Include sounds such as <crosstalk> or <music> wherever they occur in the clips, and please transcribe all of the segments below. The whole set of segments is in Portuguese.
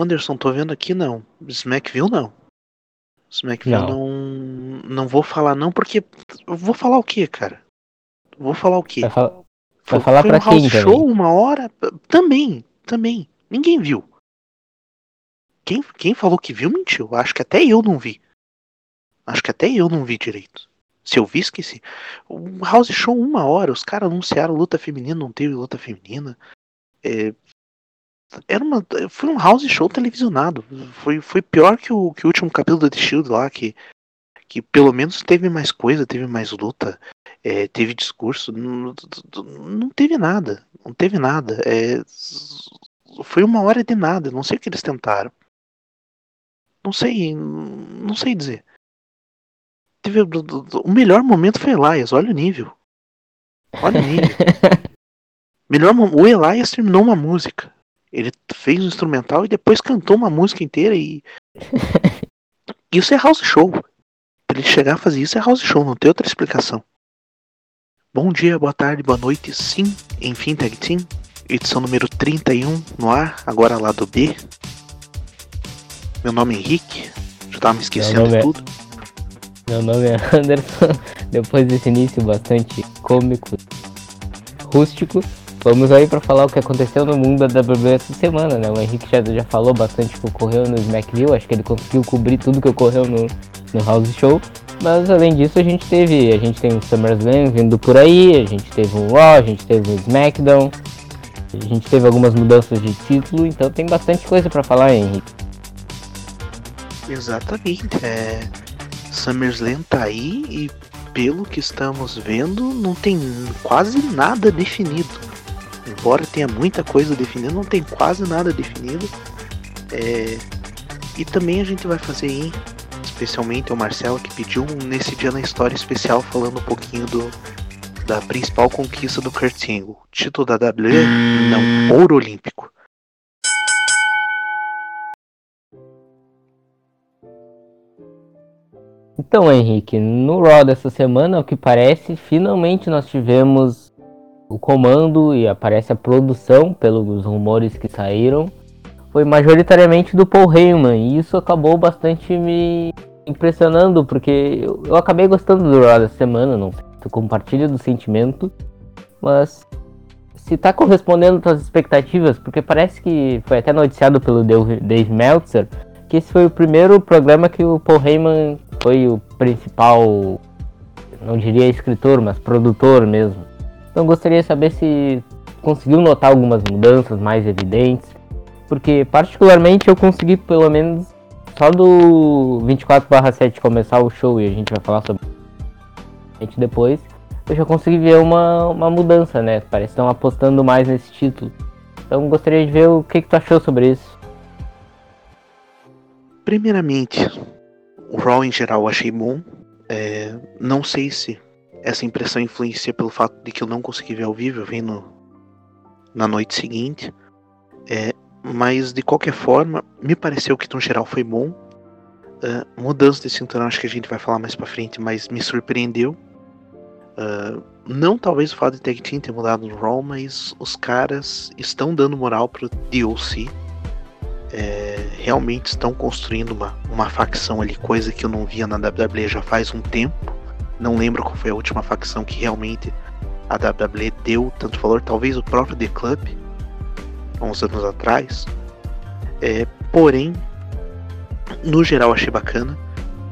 Anderson, tô vendo aqui não. Smackville não. Smackville não. não. Não vou falar não, porque. Vou falar o quê, cara? Vou falar o quê? Vai, fala... Vai foi, falar foi pra um quem, house show, uma hora. Também, também. Ninguém viu. Quem, quem falou que viu mentiu. Acho que até eu não vi. Acho que até eu não vi direito. Se eu vi, esqueci. Um house show uma hora, os caras anunciaram luta feminina, não teve luta feminina. É, era uma, foi um house show televisionado. Foi, foi pior que o, que o último capítulo do The Shield lá, que, que pelo menos teve mais coisa, teve mais luta, é, teve discurso. Não, não teve nada. Não teve nada. É, foi uma hora de nada. Não sei o que eles tentaram. Não sei. Não sei dizer. Teve, o melhor momento foi Elias, olha o nível. Olha o nível. <laughs> melhor, o Elias terminou uma música. Ele fez um instrumental e depois cantou uma música inteira e. <laughs> Isso é house show. Pra ele chegar a fazer isso é house show, não tem outra explicação. Bom dia, boa tarde, boa noite. Sim, enfim, Tag Team. Edição número 31 no ar, agora lado B. Meu nome é Henrique. Já tava me esquecendo de é... tudo. Meu nome é Anderson. <laughs> Depois desse início bastante cômico, rústico, vamos aí para falar o que aconteceu no mundo da WWE essa semana, né? O Henrique já, já falou bastante o que ocorreu no SmackDown, acho que ele conseguiu cobrir tudo que ocorreu no, no House Show. Mas além disso, a gente teve, a gente tem o SummerSlam vindo por aí, a gente teve o Raw, a gente teve o SmackDown, a gente teve algumas mudanças de título, então tem bastante coisa para falar, Henrique. Exatamente. É... SummerSlam tá aí e pelo que estamos vendo não tem quase nada definido. Embora tenha muita coisa definida, não tem quase nada definido. É... E também a gente vai fazer aí, especialmente o Marcelo que pediu nesse dia na história especial falando um pouquinho do da principal conquista do Kurt Angle, título da WWE, não, ouro olímpico. Então, Henrique, no Raw dessa semana, o que parece, finalmente nós tivemos o comando e aparece a produção, pelos rumores que saíram, foi majoritariamente do Paul Heyman, e isso acabou bastante me impressionando, porque eu, eu acabei gostando do Raw dessa semana, não tu compartilha do sentimento, mas se tá correspondendo às expectativas, porque parece que foi até noticiado pelo Dave Meltzer, que esse foi o primeiro programa que o Paul Heyman foi o principal, não diria escritor, mas produtor mesmo. Então gostaria de saber se conseguiu notar algumas mudanças mais evidentes, porque particularmente eu consegui pelo menos só do 24/7 começar o show e a gente vai falar sobre gente depois, eu já consegui ver uma, uma mudança, né? Parece que estão apostando mais nesse título. Então gostaria de ver o que, que tu achou sobre isso. Primeiramente, o Raw em geral eu achei bom. É, não sei se essa impressão influencia pelo fato de que eu não consegui ver ao vivo, eu vi no, na noite seguinte. É, mas de qualquer forma, me pareceu que no geral foi bom. Uh, mudança de cinturão, acho que a gente vai falar mais pra frente, mas me surpreendeu. Uh, não talvez o fato de Tag Team ter mudado no Raw, mas os caras estão dando moral pro DLC é, realmente estão construindo uma, uma facção ali, coisa que eu não via na WWE já faz um tempo. Não lembro qual foi a última facção que realmente a WWE deu tanto valor, talvez o próprio The Club, uns anos atrás. É, porém, no geral achei bacana.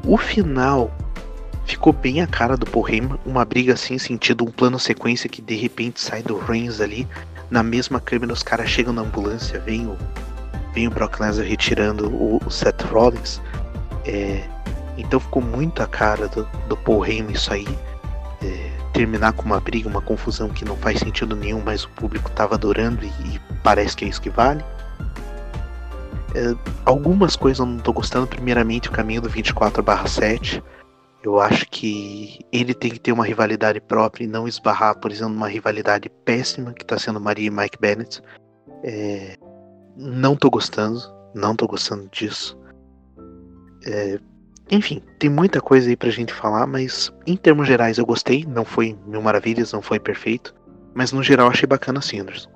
O final ficou bem a cara do Paul uma briga assim, sentido um plano sequência que de repente sai do Reigns ali, na mesma câmera os caras chegam na ambulância, vem o vem o Brock Lesnar retirando o, o Seth Rollins. É, então ficou muito a cara do, do Paul Heyman isso aí. É, terminar com uma briga, uma confusão que não faz sentido nenhum, mas o público estava adorando e, e, parece que é isso que vale. É, algumas coisas eu não estou gostando. Primeiramente, o caminho do 24/7. Eu acho que ele tem que ter uma rivalidade própria e não esbarrar, por exemplo, numa rivalidade péssima que está sendo Maria e Mike Bennett. É, não tô gostando, não tô gostando disso. É, enfim, tem muita coisa aí pra gente falar, mas em termos gerais eu gostei. Não foi mil maravilhas, não foi perfeito. Mas no geral achei bacana sim, Anderson.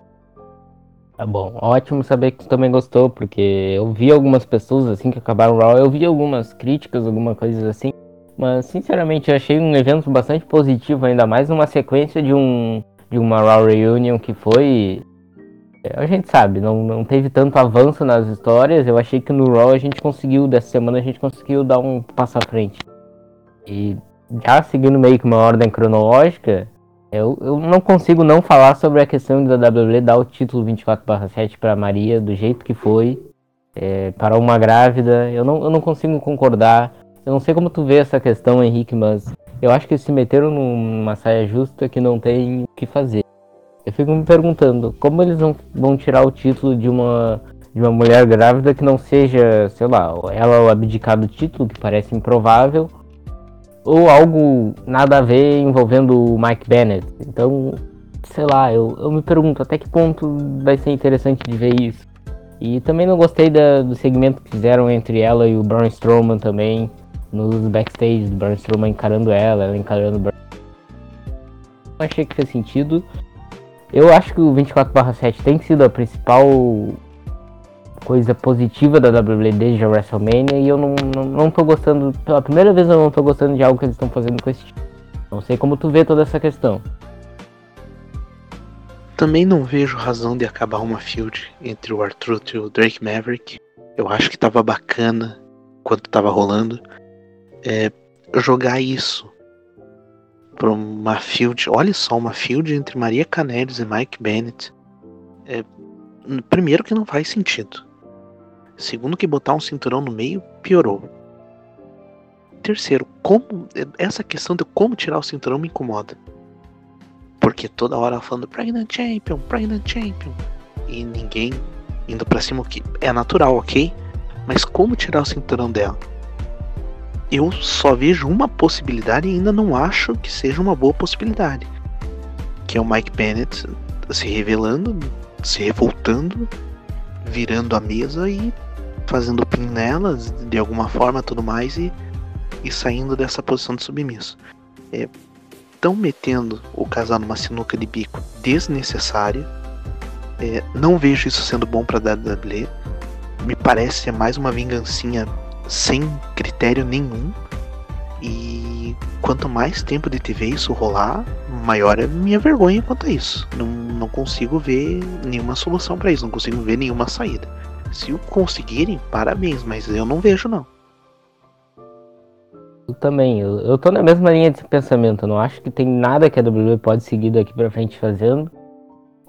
Tá bom, ótimo saber que tu também gostou, porque eu vi algumas pessoas assim que acabaram Raw, eu vi algumas críticas, alguma coisa assim, mas sinceramente eu achei um evento bastante positivo, ainda mais numa sequência de um de uma Raw Reunion que foi a gente sabe, não, não teve tanto avanço nas histórias. Eu achei que no Raw a gente conseguiu, dessa semana a gente conseguiu dar um passo à frente. E já seguindo meio que uma ordem cronológica, eu, eu não consigo não falar sobre a questão da WWE dar o título 24/7 para Maria do jeito que foi, é, para uma grávida. Eu não, eu não consigo concordar. Eu não sei como tu vê essa questão, Henrique, mas eu acho que se meteram numa saia justa que não tem o que fazer. Eu fico me perguntando como eles vão, vão tirar o título de uma de uma mulher grávida que não seja, sei lá, ela abdicar do título, que parece improvável, ou algo nada a ver envolvendo o Mike Bennett. Então, sei lá, eu, eu me pergunto até que ponto vai ser interessante de ver isso. E também não gostei da, do segmento que fizeram entre ela e o Braun Strowman também, nos backstage, do Braun Strowman encarando ela, ela encarando o Braun. Não achei que fez sentido. Eu acho que o 24/7 tem sido a principal coisa positiva da WWE desde a WrestleMania e eu não, não, não tô gostando, pela primeira vez eu não tô gostando de algo que eles estão fazendo com esse tipo. Não sei como tu vê toda essa questão. Também não vejo razão de acabar uma feud entre o Arthur e o Drake Maverick. Eu acho que tava bacana quando tava rolando. É, jogar isso pra uma feud, olha só, uma feud entre Maria Canelis e Mike Bennett. É, primeiro que não faz sentido. Segundo que botar um cinturão no meio piorou. Terceiro, como essa questão de como tirar o cinturão me incomoda. Porque toda hora falando Pregnant Champion, Pregnant Champion. E ninguém indo pra cima, que é natural, ok? Mas como tirar o cinturão dela? Eu só vejo uma possibilidade e ainda não acho que seja uma boa possibilidade. Que é o Mike Bennett se revelando, se revoltando, virando a mesa e fazendo pin nelas de alguma forma tudo mais e, e saindo dessa posição de submisso. Estão é, metendo o casal numa sinuca de bico desnecessária. É, não vejo isso sendo bom para WWE. Me parece ser mais uma vingancinha sem critério nenhum. E quanto mais tempo de TV isso rolar, maior é minha vergonha quanto a isso. Não, não consigo ver nenhuma solução para isso, não consigo ver nenhuma saída. Se o conseguirem, parabéns, mas eu não vejo não. Eu também, eu, eu tô na mesma linha de pensamento, eu não acho que tem nada que a WWE pode seguir daqui pra frente fazendo.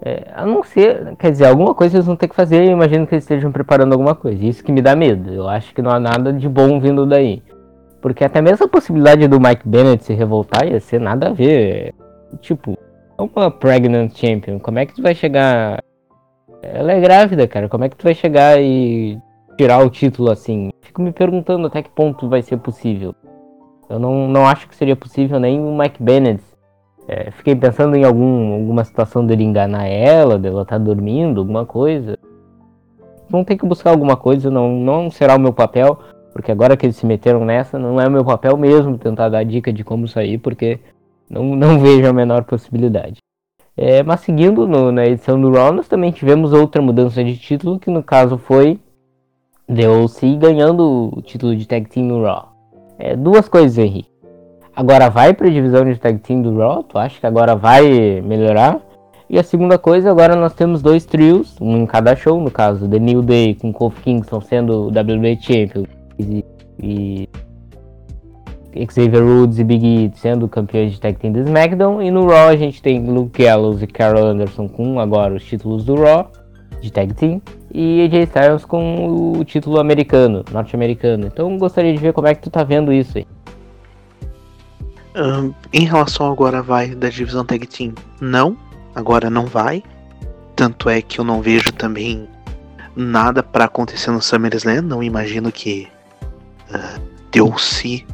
É, a não ser, quer dizer, alguma coisa eles vão ter que fazer, eu imagino que eles estejam preparando alguma coisa. Isso que me dá medo. Eu acho que não há nada de bom vindo daí. Porque até mesmo a possibilidade do Mike Bennett se revoltar ia ser nada a ver. Tipo, é uma pregnant champion. Como é que tu vai chegar ela é grávida, cara. Como é que tu vai chegar e tirar o título assim? Fico me perguntando até que ponto vai ser possível. Eu não, não acho que seria possível nem o Mike Bennett. É, fiquei pensando em algum, alguma situação dele enganar ela, dela tá dormindo, alguma coisa. Vão ter que buscar alguma coisa, não, não será o meu papel, porque agora que eles se meteram nessa, não é o meu papel mesmo tentar dar dica de como sair, porque não, não <laughs> vejo a menor possibilidade. É, mas seguindo no, na edição do Raw, nós também tivemos outra mudança de título, que no caso foi The OC ganhando o título de Tag Team no Raw. É, duas coisas, Henrique. Agora vai para a divisão de Tag Team do Raw, tu acha que agora vai melhorar? E a segunda coisa, agora nós temos dois trios, um em cada show, no caso, The New Day com Kofi Kingston sendo WWE Champion e Xavier Woods e Big E sendo campeões de Tag Team do SmackDown. E no Raw a gente tem Luke Gallows e Carol Anderson com agora os títulos do Raw de Tag Team. E AJ Styles com o título americano, norte-americano. Então gostaria de ver como é que tu tá vendo isso aí. Em relação agora vai da divisão Tag Team, não. Agora não vai. Tanto é que eu não vejo também nada para acontecer no SummerSlam. Não imagino que uh, DLC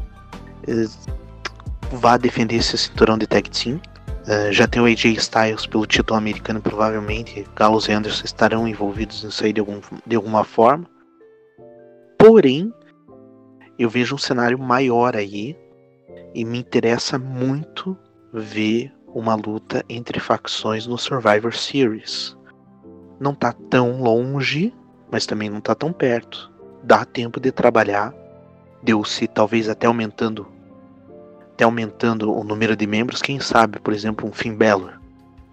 vá defender esse cinturão de tag team. Uh, já tem o AJ Styles pelo título americano, provavelmente Gallows e Anderson estarão envolvidos nisso aí de, algum, de alguma forma. Porém, eu vejo um cenário maior aí e me interessa muito ver uma luta entre facções no Survivor Series. não tá tão longe, mas também não tá tão perto. Dá tempo de trabalhar. Deu-se talvez até aumentando até aumentando o número de membros, quem sabe, por exemplo, um Finn Balor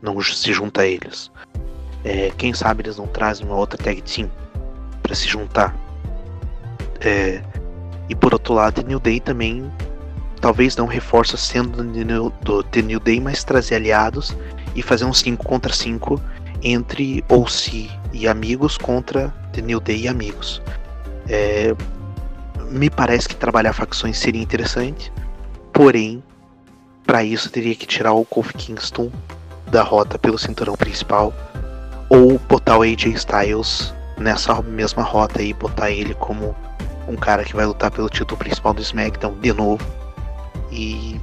não se junta a eles. É, quem sabe eles não trazem uma outra tag team para se juntar. É, e por outro lado, New Day também talvez não reforça sendo do The New Day, mas trazer aliados e fazer um 5 contra 5 entre OC e amigos contra The New Day e amigos. É, me parece que trabalhar facções seria interessante, porém, para isso teria que tirar o Kofi Kingston da rota pelo cinturão principal ou botar o AJ Styles nessa mesma rota e botar ele como um cara que vai lutar pelo título principal do SmackDown de novo. E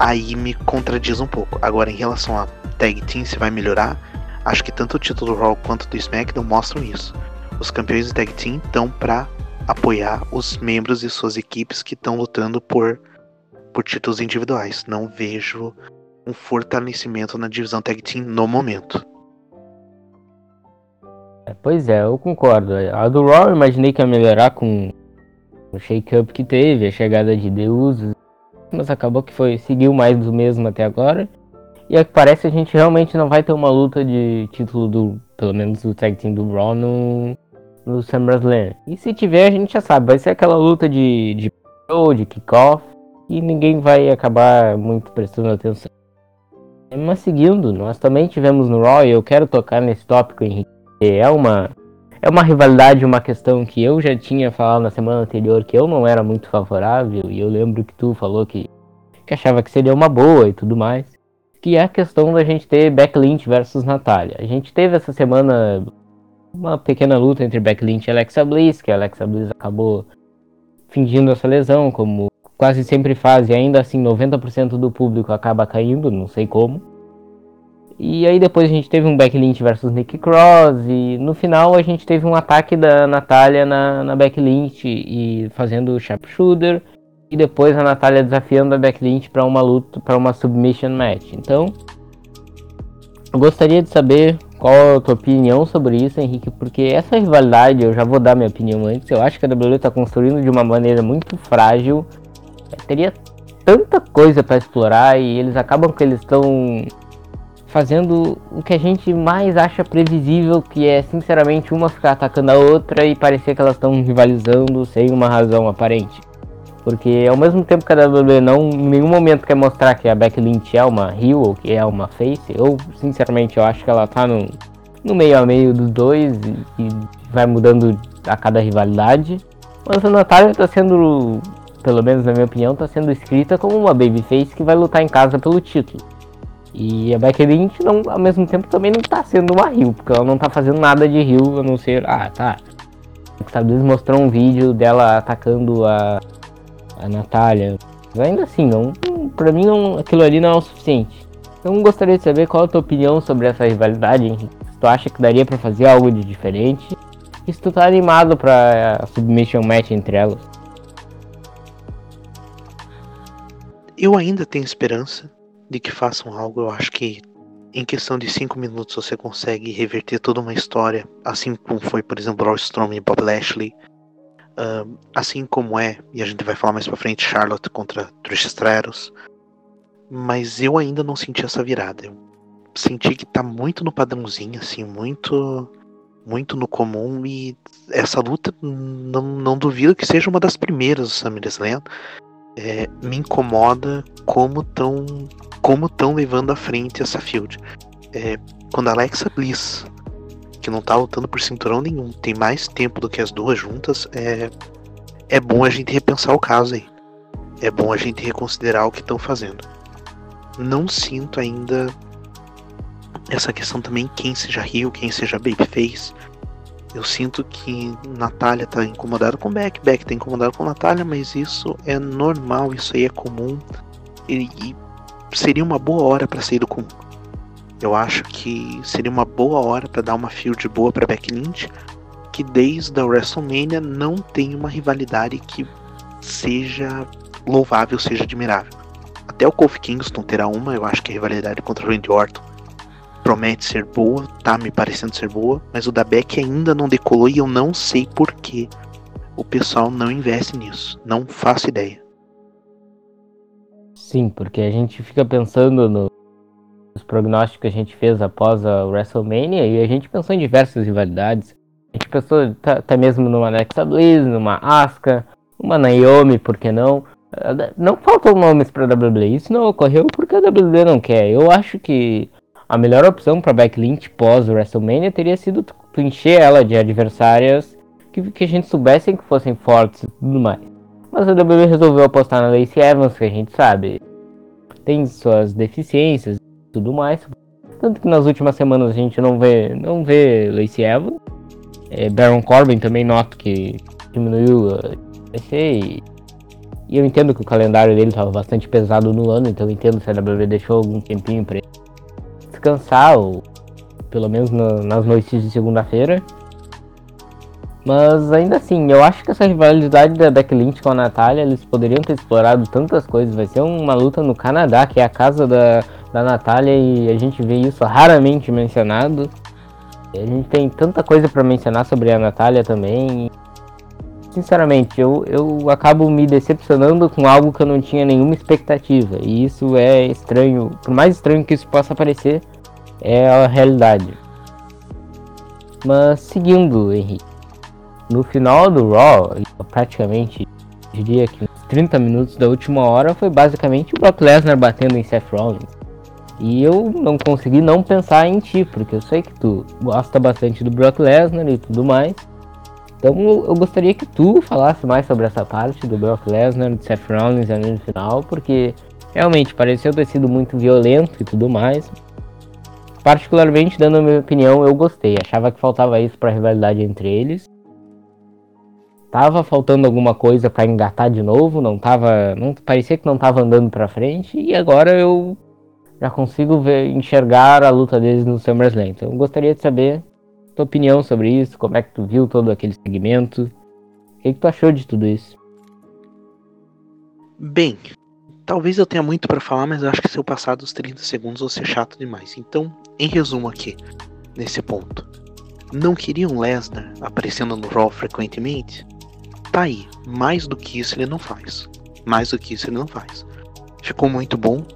aí me contradiz um pouco. Agora, em relação a Tag Team, se vai melhorar, acho que tanto o título do Raw quanto do SmackDown mostram isso. Os campeões de Tag Team estão para apoiar os membros de suas equipes que estão lutando por, por títulos individuais. Não vejo um fortalecimento na divisão Tag Team no momento. É, pois é, eu concordo. A do Raw eu imaginei que ia melhorar com o shake-up que teve, a chegada de Deus, mas acabou que foi seguiu mais do mesmo até agora. E é que parece a gente realmente não vai ter uma luta de título do, pelo menos do tag team do Raw no, no SummerSlam. E se tiver, a gente já sabe, vai ser aquela luta de, de de kickoff, e ninguém vai acabar muito prestando atenção. Mas seguindo, nós também tivemos no Raw, e eu quero tocar nesse tópico, Henrique, é uma é uma rivalidade, uma questão que eu já tinha falado na semana anterior que eu não era muito favorável e eu lembro que tu falou que, que achava que seria uma boa e tudo mais, que é a questão da gente ter Beck Lynch versus Natália. A gente teve essa semana uma pequena luta entre Beck Lynch e Alexa Bliss, que a Alexa Bliss acabou fingindo essa lesão, como quase sempre faz, e ainda assim 90% do público acaba caindo, não sei como. E aí depois a gente teve um Becky Lynch versus Nick Cross e no final a gente teve um ataque da Natália na, na e fazendo o sharpshooter e depois a Natália desafiando a Becky Lynch para uma luta, para uma submission match. Então, eu gostaria de saber qual a tua opinião sobre isso, Henrique, porque essa rivalidade, eu já vou dar minha opinião antes, eu acho que a WWE está construindo de uma maneira muito frágil. Teria tanta coisa para explorar e eles acabam que eles estão fazendo o que a gente mais acha previsível, que é sinceramente uma ficar atacando a outra e parecer que elas estão rivalizando sem uma razão aparente. Porque ao mesmo tempo que a WWE não em nenhum momento quer mostrar que a Becky Lynch é uma heel ou que é uma face, eu sinceramente eu acho que ela tá no, no meio a meio dos dois e, e vai mudando a cada rivalidade. Mas a Natália está sendo, pelo menos na minha opinião, está sendo escrita como uma babyface que vai lutar em casa pelo título. E a Becky Lynch, não, ao mesmo tempo, também não tá sendo uma rio, porque ela não tá fazendo nada de rio, a não ser. Ah, tá. O Estados mostrou um vídeo dela atacando a, a Natália. Mas ainda assim, não, pra mim não, aquilo ali não é o suficiente. Então gostaria de saber qual a tua opinião sobre essa rivalidade, Henrique. Se tu acha que daria para fazer algo de diferente? E se tu tá animado pra submission match entre elas? Eu ainda tenho esperança de que façam algo. Eu acho que em questão de cinco minutos você consegue reverter toda uma história, assim como foi, por exemplo, Strowman e Bob Lashley. Uh, assim como é, e a gente vai falar mais pra frente, Charlotte contra Trish Stratus. Mas eu ainda não senti essa virada. Eu senti que tá muito no padrãozinho, assim, muito muito no comum e essa luta não, não duvido que seja uma das primeiras do SummerSlam. É, me incomoda como tão como estão levando à frente essa field. É, quando a Alexa Bliss, que não tá lutando por cinturão nenhum, tem mais tempo do que as duas juntas, é, é bom a gente repensar o caso aí. É bom a gente reconsiderar o que estão fazendo. Não sinto ainda essa questão também quem seja Rio, quem seja Babyface. Eu sinto que Natália tá incomodada com Beck, Beck tá incomodada com Natália, mas isso é normal, isso aí é comum. E, e seria uma boa hora para sair do comum. Eu acho que seria uma boa hora para dar uma field boa para Becky Lynch, que desde a WrestleMania não tem uma rivalidade que seja louvável, seja admirável. Até o Kofi Kingston terá uma, eu acho que a rivalidade contra o Randy Orton promete ser boa, tá me parecendo ser boa, mas o da Beck ainda não decolou e eu não sei por que o pessoal não investe nisso. Não faço ideia. Sim, porque a gente fica pensando no, nos prognósticos que a gente fez após a WrestleMania e a gente pensou em diversas rivalidades. A gente pensou até mesmo numa Alexa Bliss, numa Asuka, uma Naomi, por que não? Não faltam nomes para WWE. Isso não ocorreu porque a WWE não quer. Eu acho que a melhor opção para Becky Lynch pós WrestleMania teria sido encher ela de adversárias que, que a gente soubessem que fossem fortes e tudo mais. Mas a WWE resolveu apostar na Lacey Evans, que a gente sabe tem suas deficiências e tudo mais. Tanto que nas últimas semanas a gente não vê, não vê Lacey Evans. É, Baron Corbin também noto que diminuiu a e, e eu entendo que o calendário dele estava bastante pesado no ano, então eu entendo se a WWE deixou algum tempinho para descansar, ou pelo menos no, nas noites de segunda-feira. Mas ainda assim, eu acho que essa rivalidade da Becky Lynch com a Natália, eles poderiam ter explorado tantas coisas. Vai ser uma luta no Canadá, que é a casa da, da Natália, e a gente vê isso raramente mencionado. A gente tem tanta coisa para mencionar sobre a Natália também. Sinceramente, eu, eu acabo me decepcionando com algo que eu não tinha nenhuma expectativa. E isso é estranho. Por mais estranho que isso possa parecer, é a realidade. Mas seguindo, Henrique. No final do Raw, praticamente, diria que uns 30 minutos da última hora foi basicamente o Brock Lesnar batendo em Seth Rollins. E eu não consegui não pensar em ti, porque eu sei que tu gosta bastante do Brock Lesnar e tudo mais. Então eu gostaria que tu falasse mais sobre essa parte do Brock Lesnar, do Seth Rollins ali no final, porque realmente pareceu ter sido muito violento e tudo mais. Particularmente, dando a minha opinião, eu gostei. Achava que faltava isso para a rivalidade entre eles. Tava faltando alguma coisa para engatar de novo, não tava, não parecia que não tava andando para frente e agora eu já consigo ver, enxergar a luta deles no SummerSlam. Então eu gostaria de saber tua opinião sobre isso, como é que tu viu todo aquele segmento, o que, que tu achou de tudo isso? Bem, talvez eu tenha muito para falar, mas acho que se eu passar dos 30 segundos vou ser chato demais. Então, em resumo aqui, nesse ponto. Não queriam Lesnar aparecendo no Raw frequentemente? tá aí. Mais do que isso ele não faz. Mais do que isso ele não faz. Ficou muito bom.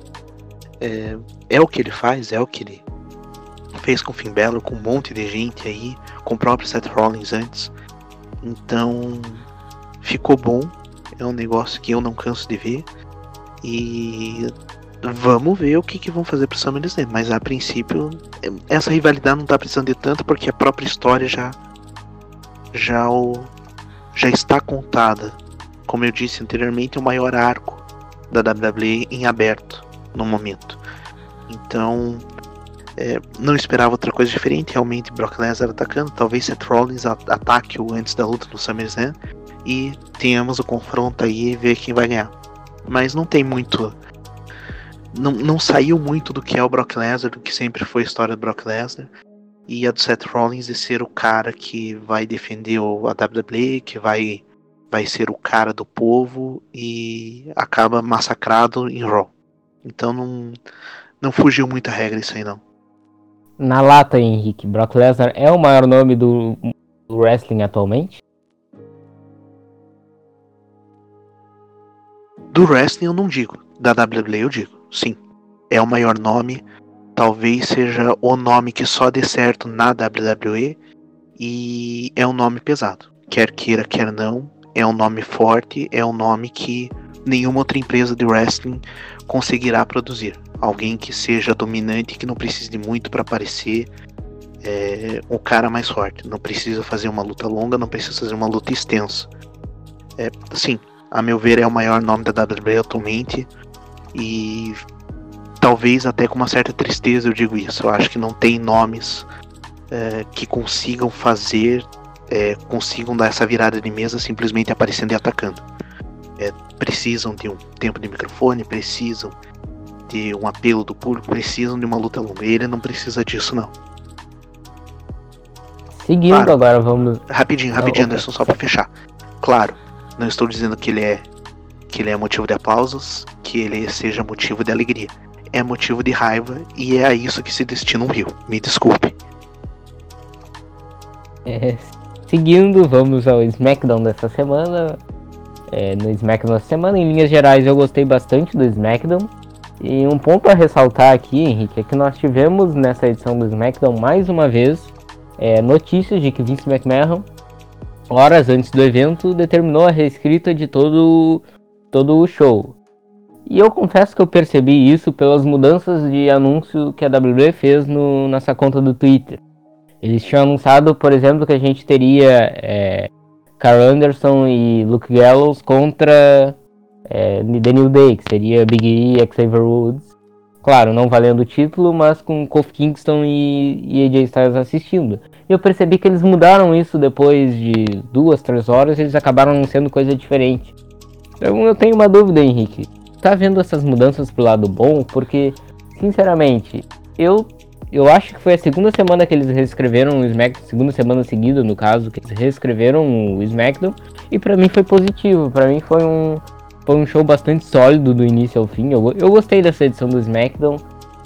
É, é o que ele faz, é o que ele fez com o Finn Balor, com um monte de gente aí, com o próprio Seth Rollins antes. Então, ficou bom. É um negócio que eu não canso de ver. E vamos ver o que, que vão fazer pro SummerSlam. Mas a princípio, essa rivalidade não tá precisando de tanto porque a própria história já já o já está contada. Como eu disse anteriormente, o maior arco da WWE em aberto no momento. Então, é, não esperava outra coisa diferente. Realmente, Brock Lesnar atacando. Talvez Seth Rollins ataque-o antes da luta no SummerSlam. E tenhamos o confronto aí e ver quem vai ganhar. Mas não tem muito. Não, não saiu muito do que é o Brock Lesnar, do que sempre foi a história do Brock Lesnar e a do Seth Rollins de ser o cara que vai defender o, a WWE, que vai, vai ser o cara do povo e acaba massacrado em Raw. Então não, não fugiu muita regra isso aí não. Na lata, Henrique, Brock Lesnar é o maior nome do, do wrestling atualmente? Do wrestling eu não digo, da WWE eu digo, sim. É o maior nome talvez seja o nome que só dê certo na WWE e é um nome pesado. Quer queira, quer não, é um nome forte, é um nome que nenhuma outra empresa de wrestling conseguirá produzir. Alguém que seja dominante, que não precise de muito para aparecer, é, o cara mais forte. Não precisa fazer uma luta longa, não precisa fazer uma luta extensa. É, sim, a meu ver é o maior nome da WWE atualmente e talvez até com uma certa tristeza eu digo isso. Eu acho que não tem nomes é, que consigam fazer, é, consigam dar essa virada de mesa simplesmente aparecendo e atacando. É, precisam de um tempo de microfone, precisam de um apelo do público, precisam de uma luta longa. Ele não precisa disso, não. Seguindo claro, agora, vamos. Rapidinho, rapidinho, Anderson, só para fechar. Claro, não estou dizendo que ele é que ele é motivo de aplausos, que ele seja motivo de alegria é motivo de raiva e é a isso que se destina um rio. Me desculpe. É, seguindo, vamos ao SmackDown dessa semana. É, no SmackDown dessa semana, em linhas gerais, eu gostei bastante do SmackDown. E um ponto a ressaltar aqui, Henrique, é que nós tivemos nessa edição do SmackDown mais uma vez é, notícias de que Vince McMahon, horas antes do evento, determinou a reescrita de todo, todo o show. E eu confesso que eu percebi isso pelas mudanças de anúncio que a WWE fez no, nessa conta do Twitter. Eles tinham anunciado, por exemplo, que a gente teria é, Carl Anderson e Luke Gallows contra é, Day, que seria Big E e Xavier Woods. Claro, não valendo o título, mas com Kofi Kingston e, e AJ Styles assistindo. E eu percebi que eles mudaram isso depois de duas, três horas, eles acabaram anunciando coisa diferente. Então eu tenho uma dúvida, Henrique. Tá vendo essas mudanças pro lado bom, porque, sinceramente, eu eu acho que foi a segunda semana que eles reescreveram o SmackDown, segunda semana seguida, no caso, que eles reescreveram o SmackDown, e para mim foi positivo, para mim foi um foi um show bastante sólido do início ao fim. Eu, eu gostei dessa edição do SmackDown.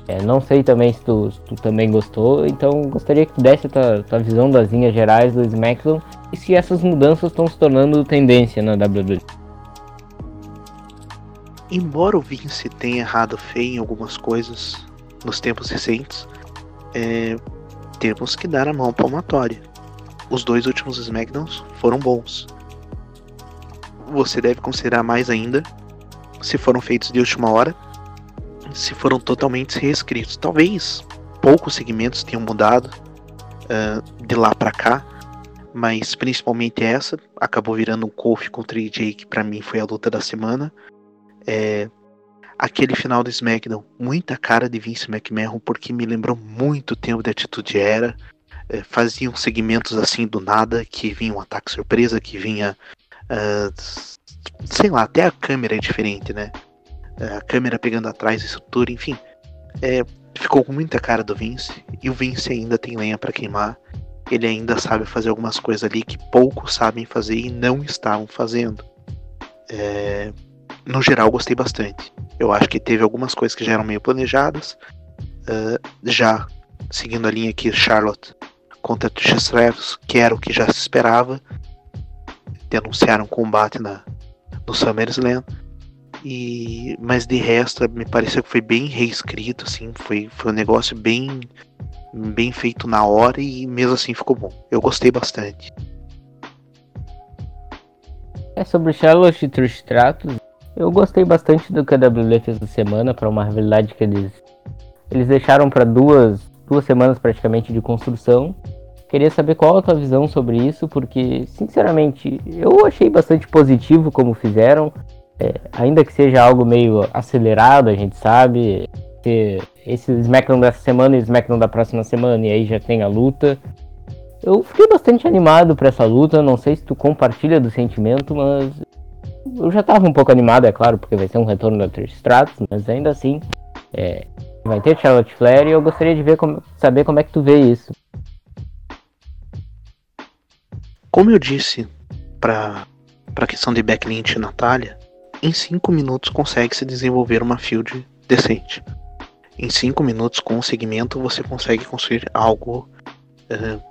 É, não sei também se tu, se tu, também gostou, então gostaria que tu desse a tua, tua visão das linhas gerais do SmackDown e se essas mudanças estão se tornando tendência na WWE embora o Vince tenha errado feio em algumas coisas nos tempos recentes, é, temos que dar a mão palmatória. Os dois últimos SmackDowns foram bons. Você deve considerar mais ainda se foram feitos de última hora, se foram totalmente reescritos. Talvez poucos segmentos tenham mudado uh, de lá para cá, mas principalmente essa acabou virando um Kofi contra AJ, que para mim foi a luta da semana. É, aquele final do SmackDown, muita cara de Vince McMahon, porque me lembrou muito o tempo de Atitude Era. É, faziam segmentos assim do nada, que vinha um ataque surpresa, que vinha. Uh, sei lá, até a câmera é diferente, né? Uh, a câmera pegando atrás, tudo, enfim. É, ficou com muita cara do Vince. E o Vince ainda tem lenha para queimar. Ele ainda sabe fazer algumas coisas ali que poucos sabem fazer e não estavam fazendo. É, no geral, gostei bastante. Eu acho que teve algumas coisas que já eram meio planejadas. Uh, já seguindo a linha aqui, Charlotte contra Trish Stratus, que era o que já se esperava. Denunciaram combate na, no SummerSlam. E, mas de resto, me pareceu que foi bem reescrito, assim, foi, foi um negócio bem, bem feito na hora e mesmo assim ficou bom. Eu gostei bastante. É sobre Charlotte e Trish Stratus, eu gostei bastante do que a WWE fez essa semana para uma rivalidade que eles eles deixaram para duas duas semanas praticamente de construção. Queria saber qual a tua visão sobre isso, porque sinceramente eu achei bastante positivo como fizeram, é, ainda que seja algo meio acelerado, a gente sabe. Esse SmackDown dessa semana e SmackDown da próxima semana, e aí já tem a luta. Eu fiquei bastante animado para essa luta, não sei se tu compartilha do sentimento, mas eu já tava um pouco animado, é claro, porque vai ser um retorno da Trish Stratus, mas ainda assim, é, vai ter Charlotte Flair e eu gostaria de ver como, saber como é que tu vê isso. Como eu disse para a questão de Beck Lynch e Natália, em 5 minutos consegue se desenvolver uma field decente. Em 5 minutos com o segmento você consegue construir algo uh,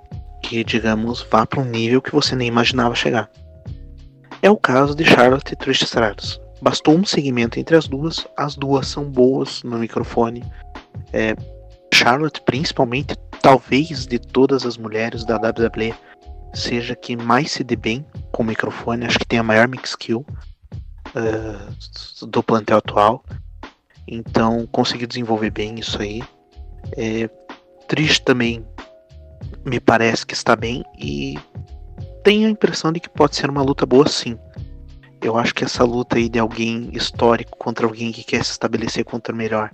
que, digamos, vá para um nível que você nem imaginava chegar. É o caso de Charlotte e Trish Stratus. Bastou um segmento entre as duas, as duas são boas no microfone. É, Charlotte, principalmente, talvez de todas as mulheres da WWE, seja que mais se dê bem com o microfone. Acho que tem a maior mix skill uh, do plantel atual. Então conseguiu desenvolver bem isso aí. É, Trish também me parece que está bem e tenho a impressão de que pode ser uma luta boa sim. Eu acho que essa luta aí de alguém histórico contra alguém que quer se estabelecer contra o melhor.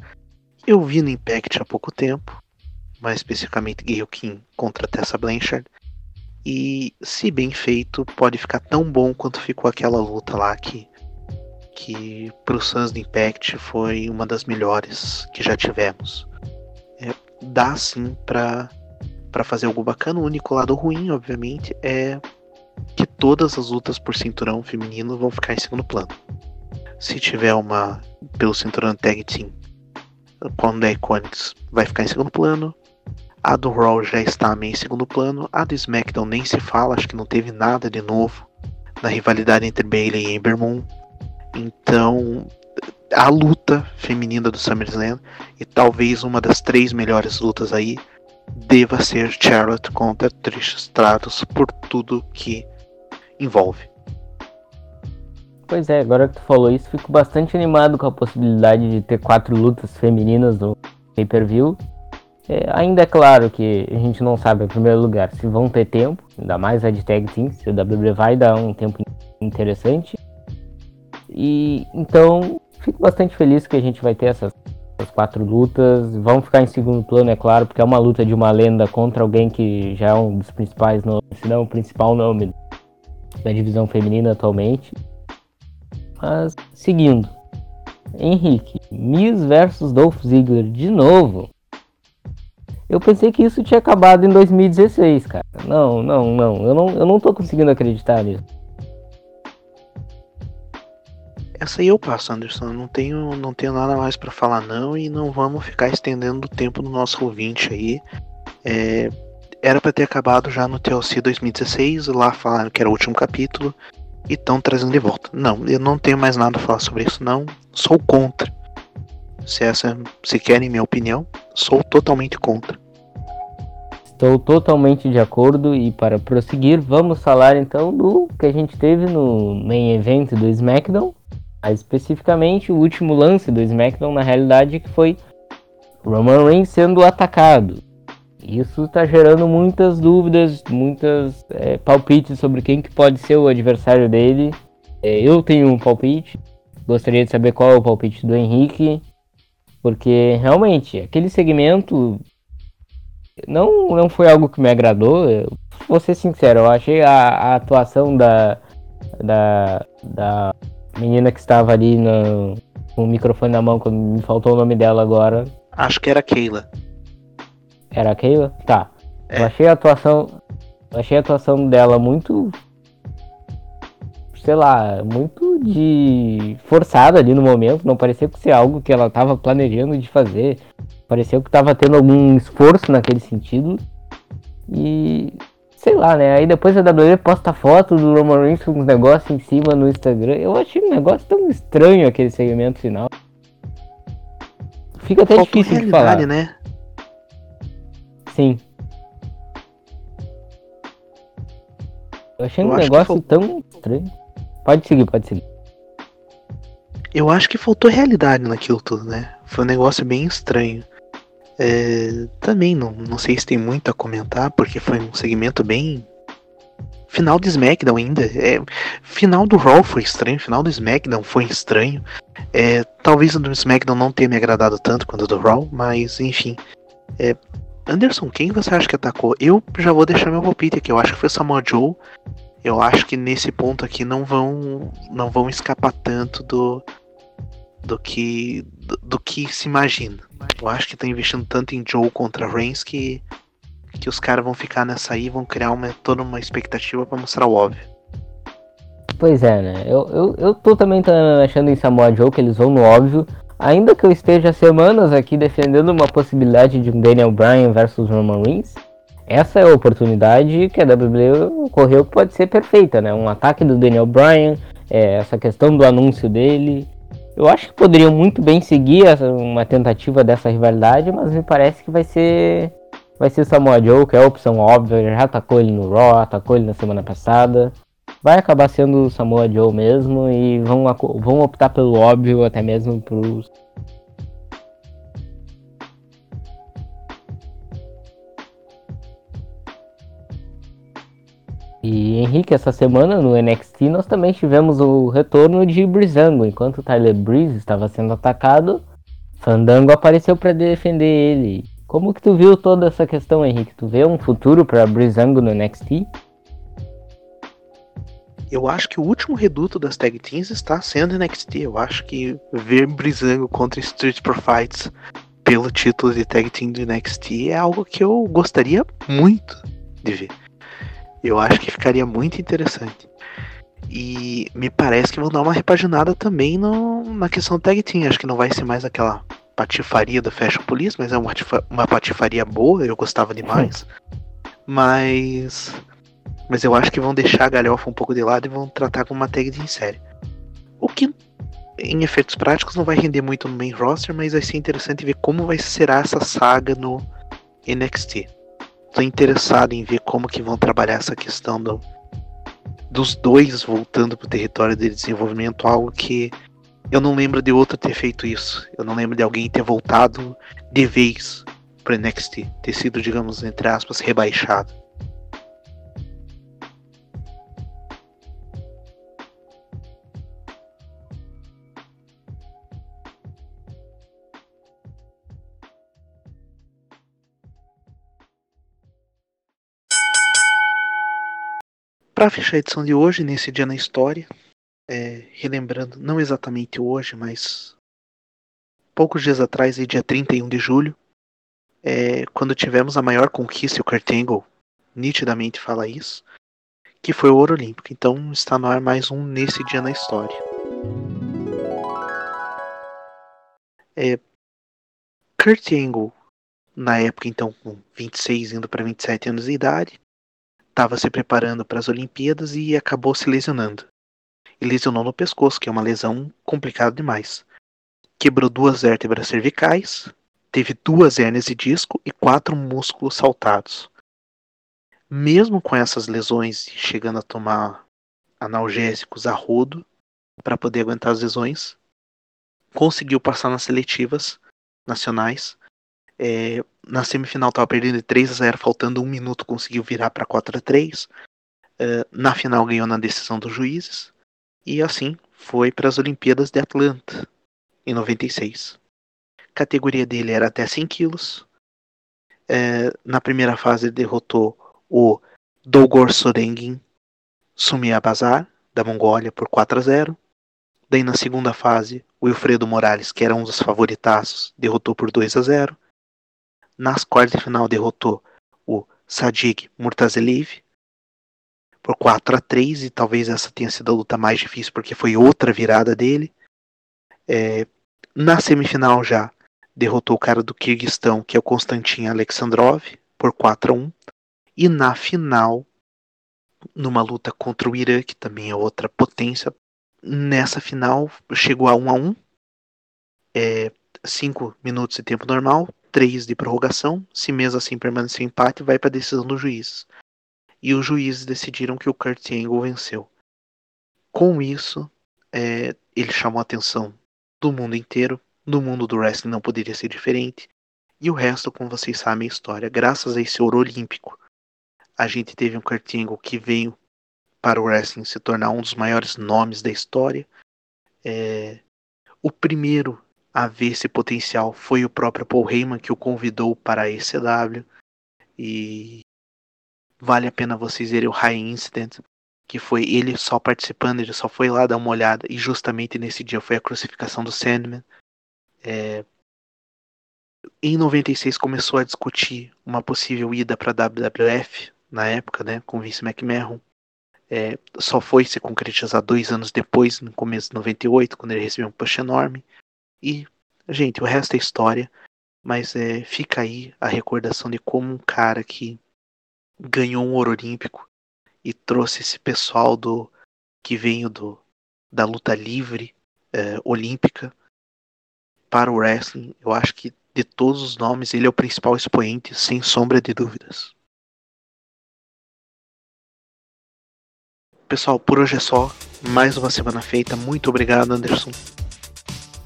Eu vi no Impact há pouco tempo, mais especificamente Gayle King contra Tessa Blanchard. E se bem feito, pode ficar tão bom quanto ficou aquela luta lá que, que pro Suns do Impact foi uma das melhores que já tivemos. É, dá sim pra, pra fazer algo bacana. O único lado ruim, obviamente, é todas as lutas por cinturão feminino vão ficar em segundo plano. Se tiver uma pelo cinturão tag team quando é Iconics, vai ficar em segundo plano. A do Raw já está meio em segundo plano. A do SmackDown nem se fala, acho que não teve nada de novo na rivalidade entre Bailey e Ember Moon. Então, a luta feminina do SummerSlam e talvez uma das três melhores lutas aí deva ser Charlotte contra Trish Stratus por tudo que envolve. Pois é, agora que tu falou isso, fico bastante animado com a possibilidade de ter quatro lutas femininas no pay-per-view. É, ainda é claro que a gente não sabe, em primeiro lugar, se vão ter tempo, ainda mais a de tag team, se o WWE vai dar um tempo interessante. E então, fico bastante feliz que a gente vai ter essas, essas quatro lutas. Vão ficar em segundo plano, é claro, porque é uma luta de uma lenda contra alguém que já é um dos principais nomes, se não o principal nome da divisão feminina atualmente. Mas, seguindo. Henrique, Miz versus Dolph Ziggler de novo. Eu pensei que isso tinha acabado em 2016, cara. Não, não, não. Eu não, eu não tô conseguindo acreditar nisso. Essa aí eu passo, Anderson. Não tenho, não tenho nada mais para falar não e não vamos ficar estendendo o tempo do nosso ouvinte aí. É, era para ter acabado já no TLC 2016, lá falaram que era o último capítulo e estão trazendo de volta. Não, eu não tenho mais nada a falar sobre isso, não. Sou contra. Se essa, se querem minha opinião, sou totalmente contra. Estou totalmente de acordo e para prosseguir, vamos falar então do que a gente teve no main event do SmackDown, mais especificamente o último lance do SmackDown na realidade que foi Roman Reigns sendo atacado. Isso está gerando muitas dúvidas, muitas é, palpites sobre quem que pode ser o adversário dele. É, eu tenho um palpite, gostaria de saber qual é o palpite do Henrique, porque realmente aquele segmento não, não foi algo que me agradou. Eu, vou ser sincero, eu achei a, a atuação da, da, da menina que estava ali no, com o microfone na mão, quando me faltou o nome dela agora. Acho que era Keila. Era a Keila? Tá. É. Eu achei a atuação. Eu achei a atuação dela muito. Sei lá, muito de. forçada ali no momento. Não parecia que ser algo que ela tava planejando de fazer. Pareceu que tava tendo algum esforço naquele sentido. E. Sei lá, né? Aí depois a WWE posta foto do Roman Reigns com uns negócios em cima no Instagram. Eu achei um negócio tão estranho aquele segmento final. Fica até Faltou difícil de falar. né? Sim. Eu achei eu um negócio tão estranho. Pode seguir, pode seguir. Eu acho que faltou realidade naquilo tudo, né? Foi um negócio bem estranho. É, também não, não sei se tem muito a comentar, porque foi um segmento bem. Final do SmackDown ainda. É, final do Raw foi estranho, final do SmackDown foi estranho. É, talvez o do SmackDown não tenha me agradado tanto quanto o do Raw, mas enfim. É, Anderson, quem você acha que atacou? Eu já vou deixar meu palpite aqui. Eu acho que foi Samuel Joe. Eu acho que nesse ponto aqui não vão não vão escapar tanto do do que do, do que se imagina. Eu acho que tá investindo tanto em Joe contra Reigns que que os caras vão ficar nessa aí, vão criar uma, toda uma expectativa para mostrar o óbvio. Pois é, né? Eu, eu, eu tô também achando em Samoa Joe que eles vão no óbvio, Ainda que eu esteja semanas aqui defendendo uma possibilidade de um Daniel Bryan versus Roman Reigns, essa é a oportunidade que a WWE ocorreu que pode ser perfeita, né? Um ataque do Daniel Bryan, é, essa questão do anúncio dele. Eu acho que poderiam muito bem seguir uma tentativa dessa rivalidade, mas me parece que vai ser vai ser Samoa Joe, que é a opção óbvia, já atacou ele no Raw, atacou ele na semana passada vai acabar sendo o Samoa Joe mesmo e vão, vão optar pelo óbvio até mesmo pros. E Henrique, essa semana no NXT nós também tivemos o retorno de Brizango. Enquanto Tyler Breeze estava sendo atacado, Fandango apareceu para defender ele. Como que tu viu toda essa questão, Henrique? Tu vê um futuro para Brizango no NXT? Eu acho que o último reduto das tag teams está sendo NXT. Eu acho que ver Brizango contra Street Profits pelo título de tag team do NXT é algo que eu gostaria muito de ver. Eu acho que ficaria muito interessante. E me parece que vão dar uma repaginada também no, na questão tag team. Acho que não vai ser mais aquela patifaria do Fashion Police, mas é uma, uma patifaria boa, eu gostava demais. <laughs> mas. Mas eu acho que vão deixar a galhofa um pouco de lado e vão tratar com uma tag de série. O que, em efeitos práticos, não vai render muito no main roster, mas vai ser interessante ver como vai ser essa saga no NXT. Tô interessado em ver como que vão trabalhar essa questão do, dos dois voltando pro território de desenvolvimento, algo que eu não lembro de outro ter feito isso. Eu não lembro de alguém ter voltado de vez pro NXT, ter sido, digamos, entre aspas, rebaixado. Para fechar a edição de hoje, nesse dia na história, é, relembrando, não exatamente hoje, mas poucos dias atrás, dia 31 de julho, é, quando tivemos a maior conquista, e o Kurt Angle nitidamente fala isso, que foi o Ouro Olímpico. Então está no ar mais um Nesse Dia na História. É, Kurt Angle, na época então com 26, indo para 27 anos de idade, estava se preparando para as Olimpíadas e acabou se lesionando. E lesionou no pescoço, que é uma lesão complicada demais. Quebrou duas vértebras cervicais, teve duas hérnias de disco e quatro músculos saltados. Mesmo com essas lesões e chegando a tomar analgésicos a rodo para poder aguentar as lesões, conseguiu passar nas seletivas nacionais é, na semifinal estava perdendo de 3 a 0, faltando um minuto, conseguiu virar para 4 a 3. É, na final ganhou na decisão dos juízes. E assim foi para as Olimpíadas de Atlanta, em 96. A categoria dele era até 100 quilos. É, na primeira fase ele derrotou o Dolgor Sorengin Sumiabazar, da Mongólia, por 4 a 0. Daí na segunda fase, o Wilfredo Morales, que era um dos favoritaços, derrotou por 2 a 0. Nas quartas de final derrotou o Sadiq Murtazeliv por 4 a 3 e talvez essa tenha sido a luta mais difícil porque foi outra virada dele. É, na semifinal já derrotou o cara do Kirguistão, que é o Konstantin Alexandrov, por 4 a 1 e na final numa luta contra o Irã, que também é outra potência. Nessa final chegou a 1 a 1 é, 5 minutos de tempo normal, 3 de prorrogação. Se mesmo assim permanecer empate, vai para a decisão do juiz. E os juízes decidiram que o Kurt Angle venceu. Com isso, é, ele chamou a atenção do mundo inteiro. No mundo do wrestling não poderia ser diferente. E o resto, como vocês sabem, é história. Graças a esse ouro olímpico, a gente teve um Kurt Angle que veio para o wrestling se tornar um dos maiores nomes da história. É, o primeiro a ver esse potencial foi o próprio Paul Heyman que o convidou para a ECW. E vale a pena vocês verem o High Incident, que foi ele só participando, ele só foi lá dar uma olhada. E justamente nesse dia foi a crucificação do Sandman. É... Em 96 começou a discutir uma possível ida para a WWF, na época, né, com Vince McMahon. É, só foi se concretizar dois anos depois, no começo de 98, quando ele recebeu um push enorme. E, gente, o resto é história. Mas é, fica aí a recordação de como um cara que ganhou um ouro olímpico e trouxe esse pessoal do que veio do, da luta livre é, olímpica para o wrestling. Eu acho que de todos os nomes ele é o principal expoente, sem sombra de dúvidas. Pessoal, por hoje é só. Mais uma semana feita. Muito obrigado, Anderson.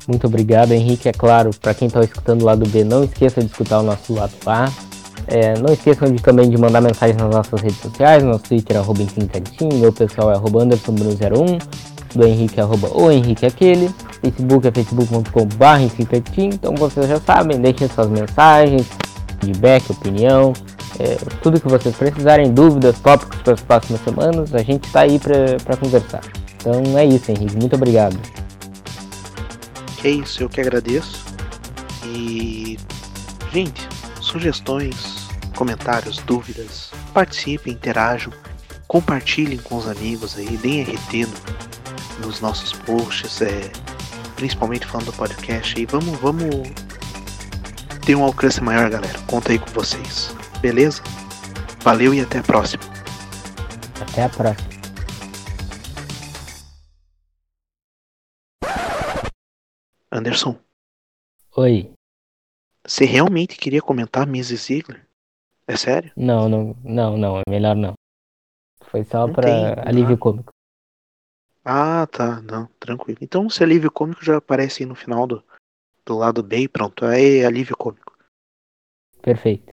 Muito obrigado, Henrique. É claro, para quem está escutando lá do B, não esqueça de escutar o nosso lado A. É, não esqueçam de, também de mandar mensagens nas nossas redes sociais, nosso Twitter é arroba meu pessoal é arroba anderson01, do Henrique arroba o Henrique aquele, Facebook é facebook.com.br então vocês já sabem, deixem suas mensagens, feedback, opinião, é, tudo que vocês precisarem, dúvidas, tópicos para as próximas semanas, a gente está aí para conversar. Então é isso, Henrique, muito obrigado. É isso, eu que agradeço. E, gente, sugestões, comentários, dúvidas, participem, interajam, compartilhem com os amigos aí, deem RT no, nos nossos posts, é, principalmente falando do podcast aí. Vamos, vamos ter um alcance maior, galera. Conta aí com vocês. Beleza? Valeu e até a próxima. Até a próxima. Anderson, Oi. você realmente queria comentar Mrs. Ziegler? É sério? Não, não, não, não, é melhor não. Foi só Não pra tem, alívio não. cômico. Ah, tá. Não, tranquilo. Então, se alívio cômico já aparece aí no final do, do lado B e pronto. Aí é alívio cômico. Perfeito.